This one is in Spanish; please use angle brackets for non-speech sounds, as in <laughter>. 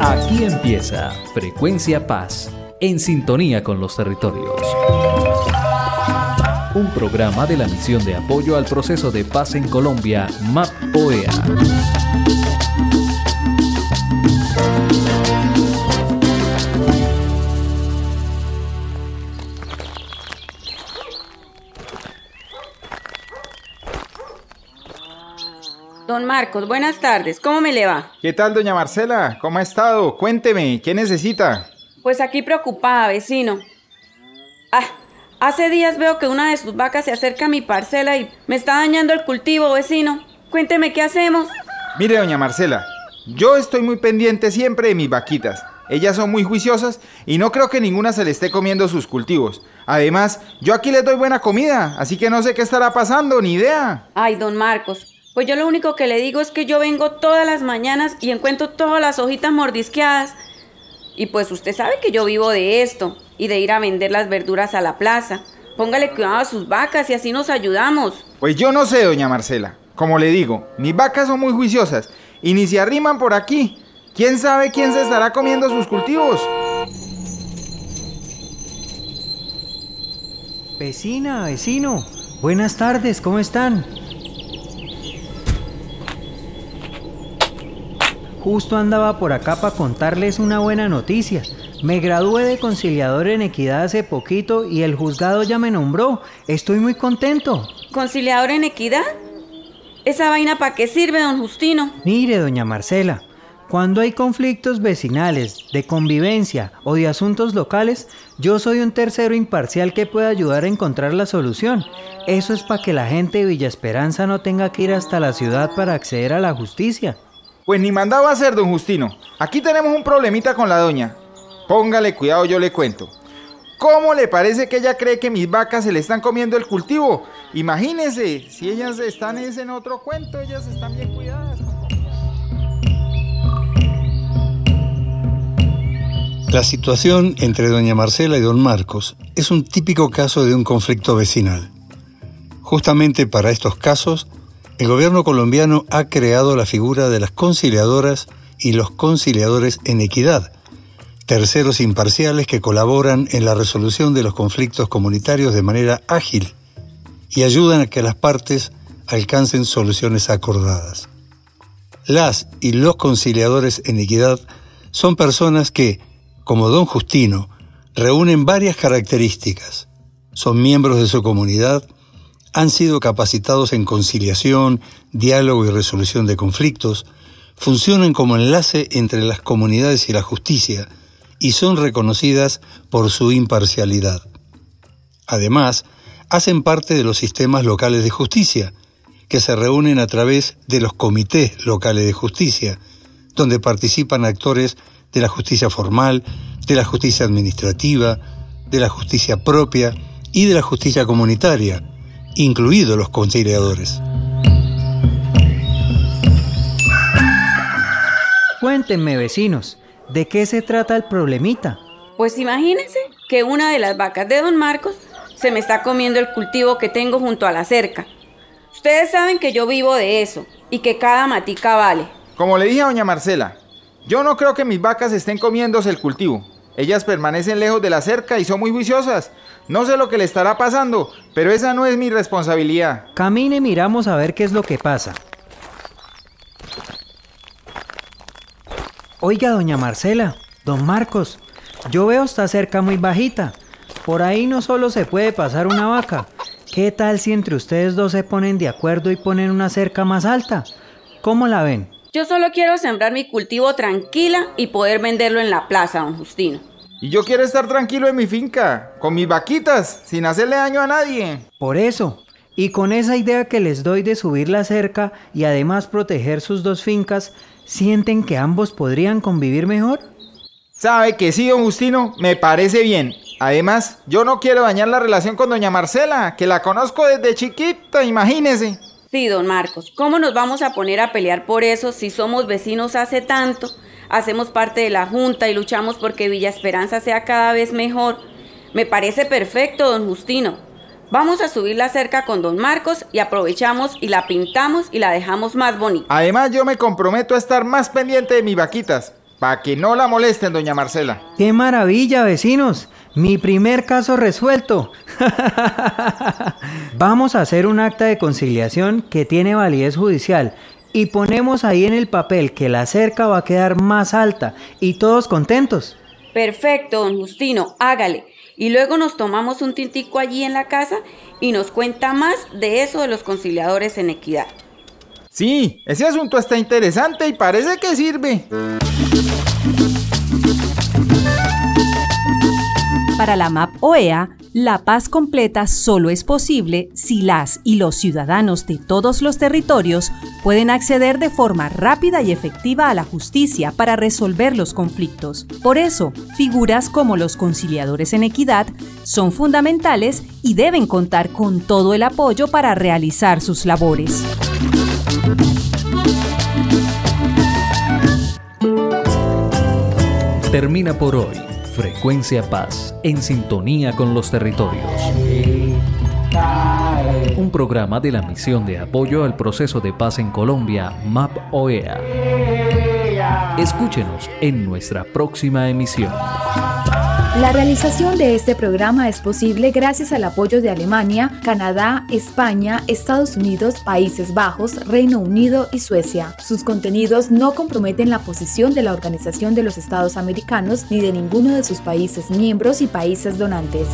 Aquí empieza Frecuencia Paz, en sintonía con los territorios. Un programa de la misión de apoyo al proceso de paz en Colombia, MAP-OEA. Don Marcos, buenas tardes. ¿Cómo me le va? ¿Qué tal, doña Marcela? ¿Cómo ha estado? Cuénteme, ¿qué necesita? Pues aquí preocupada, vecino. Ah, hace días veo que una de sus vacas se acerca a mi parcela y me está dañando el cultivo, vecino. Cuénteme qué hacemos. Mire, doña Marcela, yo estoy muy pendiente siempre de mis vaquitas. Ellas son muy juiciosas y no creo que ninguna se le esté comiendo sus cultivos. Además, yo aquí les doy buena comida, así que no sé qué estará pasando, ni idea. Ay, don Marcos, pues yo lo único que le digo es que yo vengo todas las mañanas y encuentro todas las hojitas mordisqueadas. Y pues usted sabe que yo vivo de esto y de ir a vender las verduras a la plaza. Póngale cuidado a sus vacas y así nos ayudamos. Pues yo no sé, doña Marcela. Como le digo, mis vacas son muy juiciosas y ni se arriman por aquí. ¿Quién sabe quién se estará comiendo sus cultivos? Vecina, vecino, buenas tardes, ¿cómo están? Justo andaba por acá para contarles una buena noticia. Me gradué de conciliador en equidad hace poquito y el juzgado ya me nombró. Estoy muy contento. ¿Conciliador en equidad? ¿Esa vaina para qué sirve, don Justino? Mire, doña Marcela, cuando hay conflictos vecinales, de convivencia o de asuntos locales, yo soy un tercero imparcial que puede ayudar a encontrar la solución. Eso es para que la gente de Villa Esperanza no tenga que ir hasta la ciudad para acceder a la justicia. Pues ni mandaba hacer, don Justino. Aquí tenemos un problemita con la doña. Póngale cuidado, yo le cuento. ¿Cómo le parece que ella cree que mis vacas se le están comiendo el cultivo? Imagínese, si ellas están en otro cuento, ellas están bien cuidadas. La situación entre doña Marcela y don Marcos es un típico caso de un conflicto vecinal. Justamente para estos casos, el gobierno colombiano ha creado la figura de las conciliadoras y los conciliadores en equidad, terceros imparciales que colaboran en la resolución de los conflictos comunitarios de manera ágil y ayudan a que las partes alcancen soluciones acordadas. Las y los conciliadores en equidad son personas que, como don Justino, reúnen varias características. Son miembros de su comunidad, han sido capacitados en conciliación, diálogo y resolución de conflictos, funcionan como enlace entre las comunidades y la justicia y son reconocidas por su imparcialidad. Además, hacen parte de los sistemas locales de justicia, que se reúnen a través de los comités locales de justicia, donde participan actores de la justicia formal, de la justicia administrativa, de la justicia propia y de la justicia comunitaria, incluidos los conciliadores. Cuéntenme, vecinos, ¿de qué se trata el problemita? Pues imagínense que una de las vacas de don Marcos se me está comiendo el cultivo que tengo junto a la cerca. Ustedes saben que yo vivo de eso y que cada matica vale. Como le dije a doña Marcela, yo no creo que mis vacas estén comiéndose el cultivo. Ellas permanecen lejos de la cerca y son muy juiciosas. No sé lo que le estará pasando, pero esa no es mi responsabilidad. Camine y miramos a ver qué es lo que pasa. Oiga, doña Marcela, don Marcos, yo veo esta cerca muy bajita. Por ahí no solo se puede pasar una vaca. ¿Qué tal si entre ustedes dos se ponen de acuerdo y ponen una cerca más alta? ¿Cómo la ven? Yo solo quiero sembrar mi cultivo tranquila y poder venderlo en la plaza, don Justino. Y yo quiero estar tranquilo en mi finca, con mis vaquitas, sin hacerle daño a nadie. Por eso, y con esa idea que les doy de subir la cerca y además proteger sus dos fincas, ¿sienten que ambos podrían convivir mejor? Sabe que sí, don Justino, me parece bien. Además, yo no quiero dañar la relación con doña Marcela, que la conozco desde chiquita, imagínese. Sí, don Marcos, ¿cómo nos vamos a poner a pelear por eso si somos vecinos hace tanto? Hacemos parte de la Junta y luchamos porque Villa Esperanza sea cada vez mejor. Me parece perfecto, don Justino. Vamos a subir la cerca con don Marcos y aprovechamos y la pintamos y la dejamos más bonita. Además, yo me comprometo a estar más pendiente de mis vaquitas, para que no la molesten, doña Marcela. ¡Qué maravilla, vecinos! Mi primer caso resuelto. <laughs> Vamos a hacer un acta de conciliación que tiene validez judicial y ponemos ahí en el papel que la cerca va a quedar más alta y todos contentos. Perfecto, don Justino, hágale. Y luego nos tomamos un tintico allí en la casa y nos cuenta más de eso de los conciliadores en equidad. Sí, ese asunto está interesante y parece que sirve. Para la MAP OEA, la paz completa solo es posible si las y los ciudadanos de todos los territorios pueden acceder de forma rápida y efectiva a la justicia para resolver los conflictos. Por eso, figuras como los conciliadores en equidad son fundamentales y deben contar con todo el apoyo para realizar sus labores. Termina por hoy Frecuencia Paz, en sintonía con los territorios. Un programa de la misión de apoyo al proceso de paz en Colombia, MAP OEA. Escúchenos en nuestra próxima emisión. La realización de este programa es posible gracias al apoyo de Alemania, Canadá, España, Estados Unidos, Países Bajos, Reino Unido y Suecia. Sus contenidos no comprometen la posición de la Organización de los Estados Americanos ni de ninguno de sus países miembros y países donantes.